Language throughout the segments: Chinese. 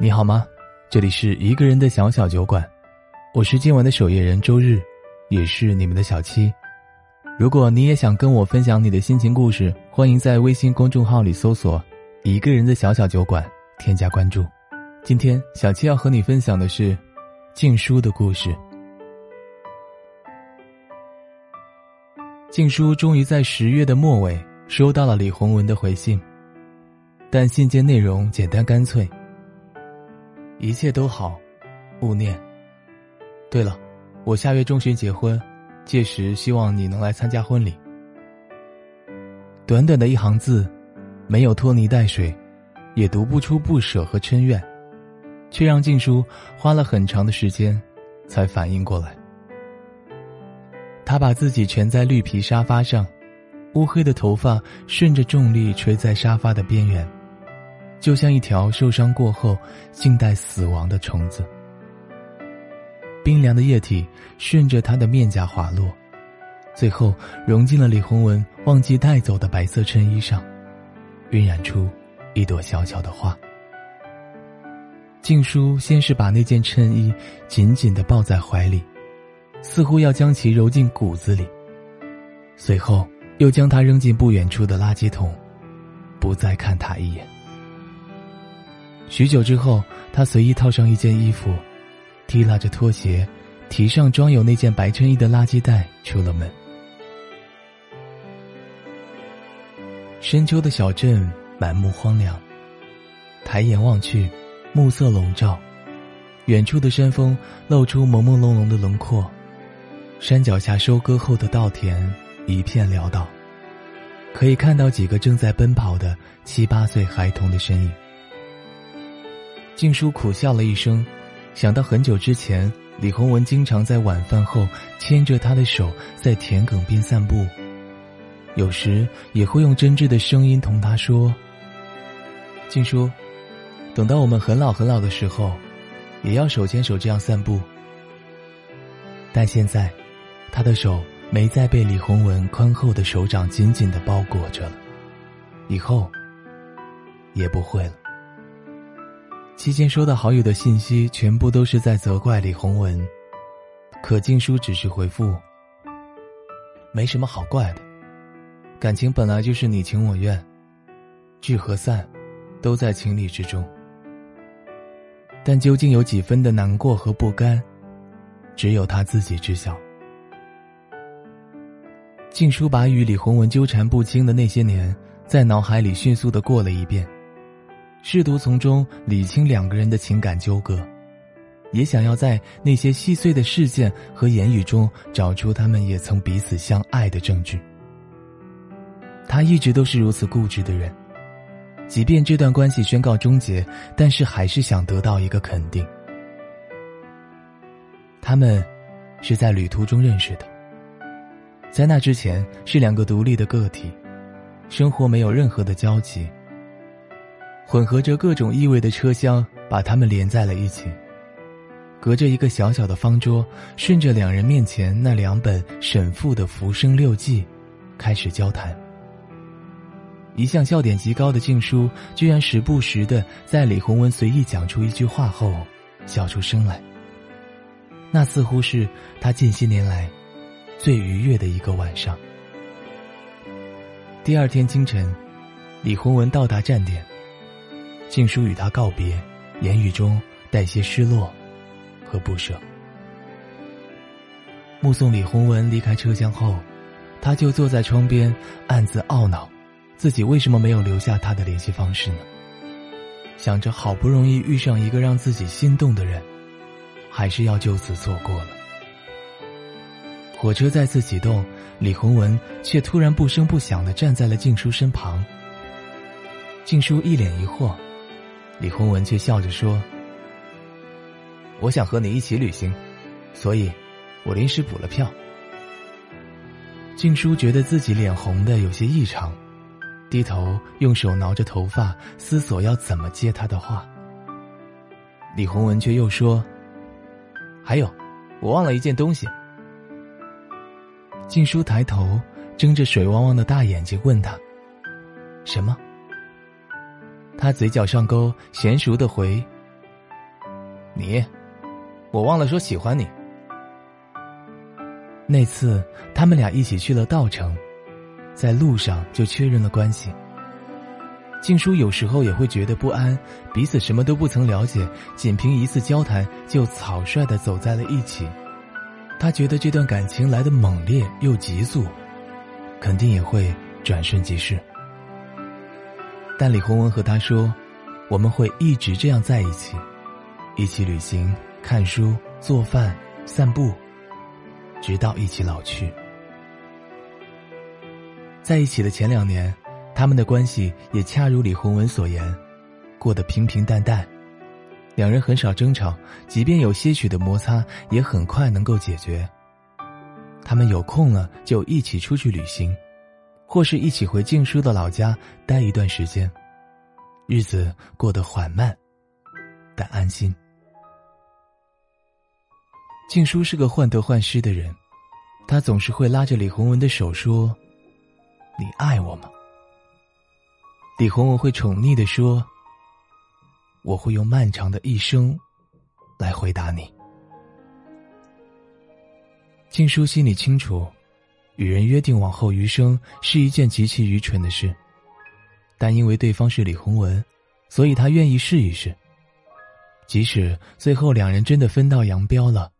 你好吗？这里是一个人的小小酒馆，我是今晚的守夜人周日，也是你们的小七。如果你也想跟我分享你的心情故事，欢迎在微信公众号里搜索“一个人的小小酒馆”，添加关注。今天小七要和你分享的是静书的故事。静书终于在十月的末尾收到了李洪文的回信，但信件内容简单干脆。一切都好，勿念。对了，我下月中旬结婚，届时希望你能来参加婚礼。短短的一行字，没有拖泥带水，也读不出不舍和嗔怨，却让静书花了很长的时间，才反应过来。他把自己蜷在绿皮沙发上，乌黑的头发顺着重力垂在沙发的边缘。就像一条受伤过后静待死亡的虫子，冰凉的液体顺着他的面颊滑落，最后融进了李洪文忘记带走的白色衬衣上，晕染出一朵小小的花。静书先是把那件衬衣紧紧的抱在怀里，似乎要将其揉进骨子里，随后又将它扔进不远处的垃圾桶，不再看他一眼。许久之后，他随意套上一件衣服，提拉着拖鞋，提上装有那件白衬衣的垃圾袋，出了门。深秋的小镇满目荒凉，抬眼望去，暮色笼罩，远处的山峰露出朦朦胧胧的轮廓，山脚下收割后的稻田一片潦倒，可以看到几个正在奔跑的七八岁孩童的身影。静书苦笑了一声，想到很久之前，李洪文经常在晚饭后牵着他的手在田埂边散步，有时也会用真挚的声音同他说：“静书，等到我们很老很老的时候，也要手牵手这样散步。”但现在，他的手没再被李洪文宽厚的手掌紧紧的包裹着了，以后也不会了。期间收到好友的信息，全部都是在责怪李洪文。可静书只是回复：“没什么好怪的，感情本来就是你情我愿，聚和散，都在情理之中。但究竟有几分的难过和不甘，只有他自己知晓。”静书把与李洪文纠缠不清的那些年，在脑海里迅速的过了一遍。试图从中理清两个人的情感纠葛，也想要在那些细碎的事件和言语中找出他们也曾彼此相爱的证据。他一直都是如此固执的人，即便这段关系宣告终结，但是还是想得到一个肯定。他们是在旅途中认识的，在那之前是两个独立的个体，生活没有任何的交集。混合着各种异味的车厢把他们连在了一起。隔着一个小小的方桌，顺着两人面前那两本沈复的《浮生六记》，开始交谈。一向笑点极高的静书，居然时不时的在李洪文随意讲出一句话后，笑出声来。那似乎是他近些年来最愉悦的一个晚上。第二天清晨，李洪文到达站点。静书与他告别，言语中带些失落和不舍。目送李洪文离开车厢后，他就坐在窗边，暗自懊恼，自己为什么没有留下他的联系方式呢？想着好不容易遇上一个让自己心动的人，还是要就此错过了。火车再次启动，李洪文却突然不声不响的站在了静书身旁。静书一脸疑惑。李洪文却笑着说：“我想和你一起旅行，所以，我临时补了票。”静书觉得自己脸红的有些异常，低头用手挠着头发，思索要怎么接他的话。李洪文却又说：“还有，我忘了一件东西。”静书抬头，睁着水汪汪的大眼睛问他：“什么？”他嘴角上勾，娴熟的回：“你，我忘了说喜欢你。那次他们俩一起去了稻城，在路上就确认了关系。静书有时候也会觉得不安，彼此什么都不曾了解，仅凭一次交谈就草率的走在了一起。他觉得这段感情来的猛烈又急速，肯定也会转瞬即逝。但李洪文和他说：“我们会一直这样在一起，一起旅行、看书、做饭、散步，直到一起老去。”在一起的前两年，他们的关系也恰如李洪文所言，过得平平淡淡。两人很少争吵，即便有些许的摩擦，也很快能够解决。他们有空了就一起出去旅行。或是一起回静书的老家待一段时间，日子过得缓慢，但安心。静书是个患得患失的人，他总是会拉着李洪文的手说：“你爱我吗？”李洪文会宠溺的说：“我会用漫长的一生来回答你。”静书心里清楚。与人约定往后余生是一件极其愚蠢的事，但因为对方是李洪文，所以他愿意试一试。即使最后两人真的分道扬镳了，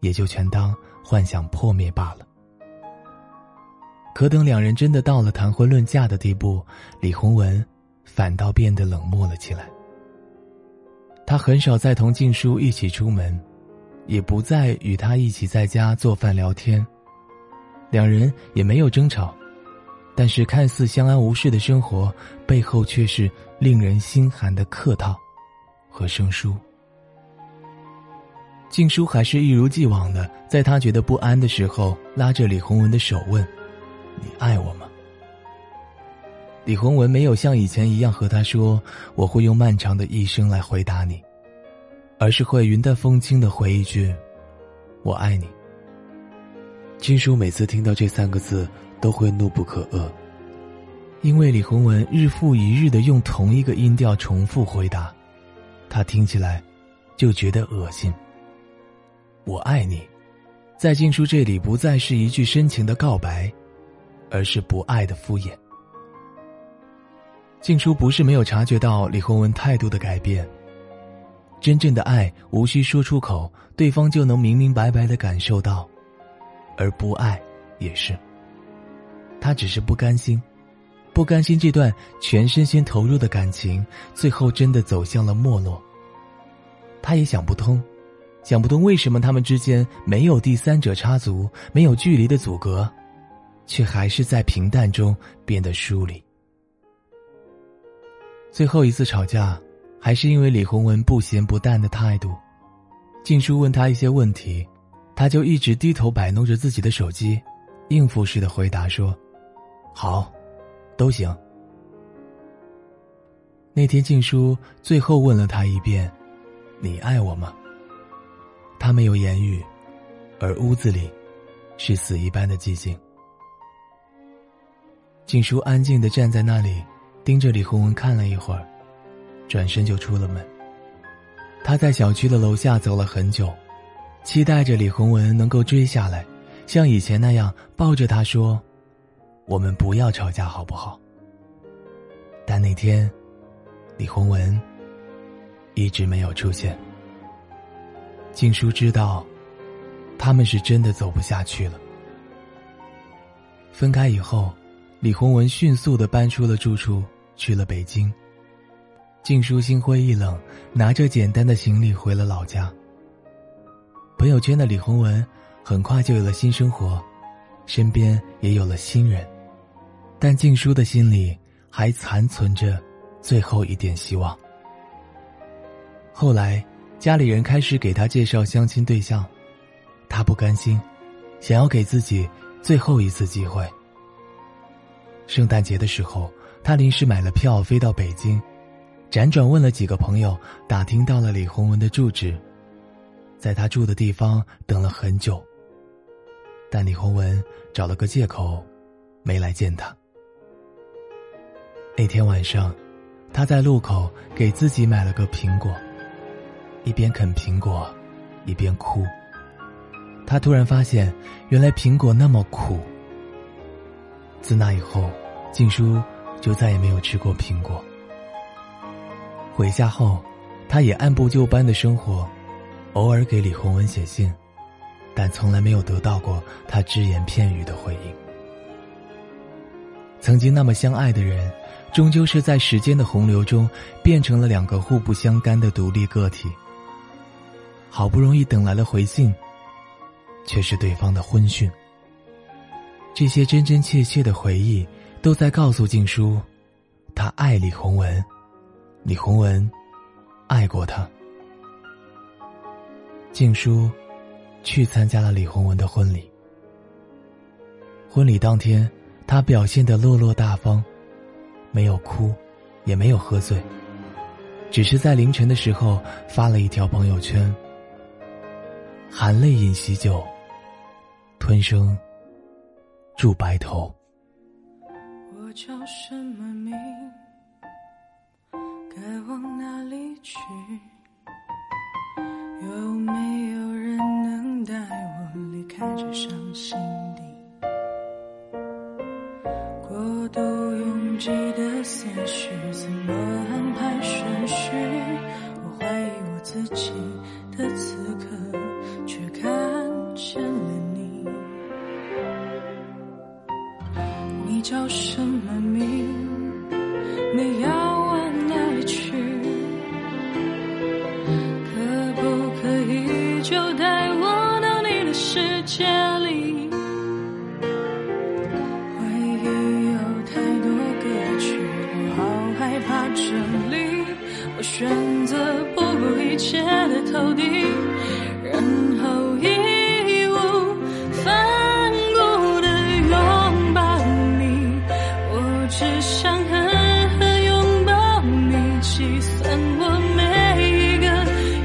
也就全当幻想破灭罢了。可等两人真的到了谈婚论嫁的地步，李洪文反倒变得冷漠了起来。他很少再同静书一起出门，也不再与他一起在家做饭聊天。两人也没有争吵，但是看似相安无事的生活背后，却是令人心寒的客套和生疏。静书还是一如既往的，在他觉得不安的时候，拉着李洪文的手问：“你爱我吗？”李洪文没有像以前一样和他说：“我会用漫长的一生来回答你”，而是会云淡风轻的回一句：“我爱你。”金叔每次听到这三个字，都会怒不可遏，因为李洪文日复一日的用同一个音调重复回答，他听起来就觉得恶心。我爱你，在静书这里不再是一句深情的告白，而是不爱的敷衍。静书不是没有察觉到李洪文态度的改变，真正的爱无需说出口，对方就能明明白白的感受到。而不爱，也是。他只是不甘心，不甘心这段全身心投入的感情，最后真的走向了没落。他也想不通，想不通为什么他们之间没有第三者插足，没有距离的阻隔，却还是在平淡中变得疏离。最后一次吵架，还是因为李洪文不咸不淡的态度。静书问他一些问题。他就一直低头摆弄着自己的手机，应付似的回答说：“好，都行。”那天静书最后问了他一遍：“你爱我吗？”他没有言语，而屋子里是死一般的寂静。静书安静的站在那里，盯着李红文看了一会儿，转身就出了门。他在小区的楼下走了很久。期待着李洪文能够追下来，像以前那样抱着他说：“我们不要吵架，好不好？”但那天，李洪文一直没有出现。静书知道，他们是真的走不下去了。分开以后，李洪文迅速的搬出了住处，去了北京。静书心灰意冷，拿着简单的行李回了老家。朋友圈的李洪文很快就有了新生活，身边也有了新人，但静书的心里还残存着最后一点希望。后来，家里人开始给他介绍相亲对象，他不甘心，想要给自己最后一次机会。圣诞节的时候，他临时买了票飞到北京，辗转问了几个朋友，打听到了李洪文的住址。在他住的地方等了很久，但李洪文找了个借口，没来见他。那天晚上，他在路口给自己买了个苹果，一边啃苹果，一边哭。他突然发现，原来苹果那么苦。自那以后，静书就再也没有吃过苹果。回家后，他也按部就班的生活，偶尔给李洪文写信，但从来没有得到过他只言片语的回应。曾经那么相爱的人，终究是在时间的洪流中，变成了两个互不相干的独立个体。好不容易等来了回信。却是对方的婚讯。这些真真切切的回忆，都在告诉静书，他爱李洪文，李洪文爱过他。静书去参加了李洪文的婚礼。婚礼当天，他表现得落落大方，没有哭，也没有喝醉，只是在凌晨的时候发了一条朋友圈：“含泪饮喜酒。”吞声住白头。我叫什么名？该往哪里去？带着伤心的？过度拥挤的思绪，怎么选择不顾一切的投递，然后义无反顾的拥抱你。我只想狠狠拥抱你，计算我每一个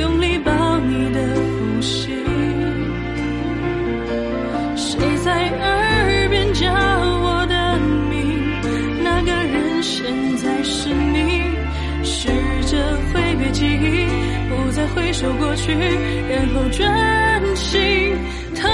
用力抱你的呼吸。谁在耳边叫我的名？那个人现在是你。回首过去，然后专心疼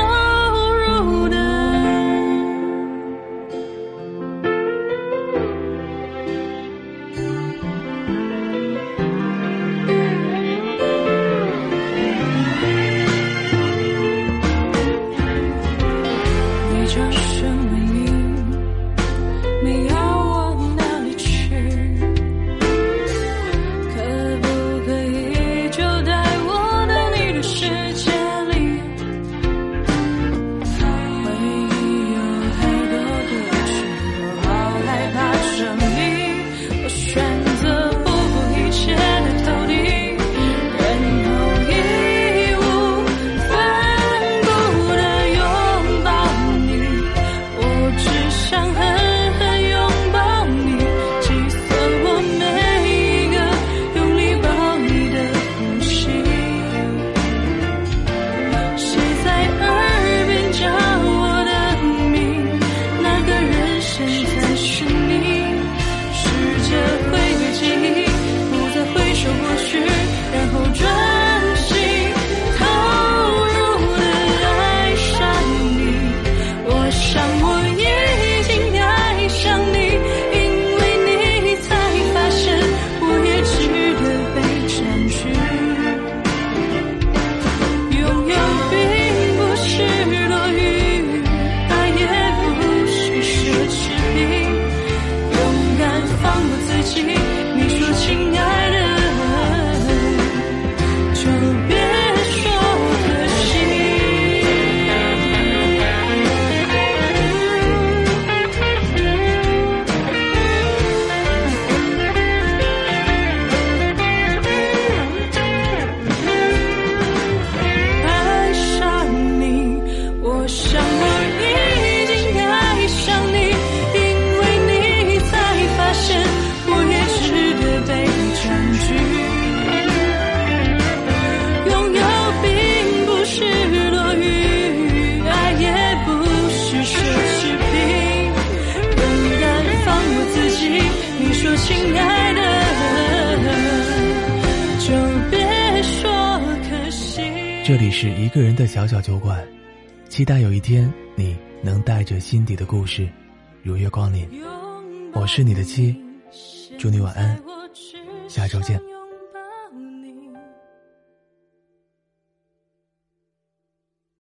亲爱的，就别说可惜。这里是一个人的小小酒馆，期待有一天你能带着心底的故事如约光临。我是你的妻，祝你晚安，下周见。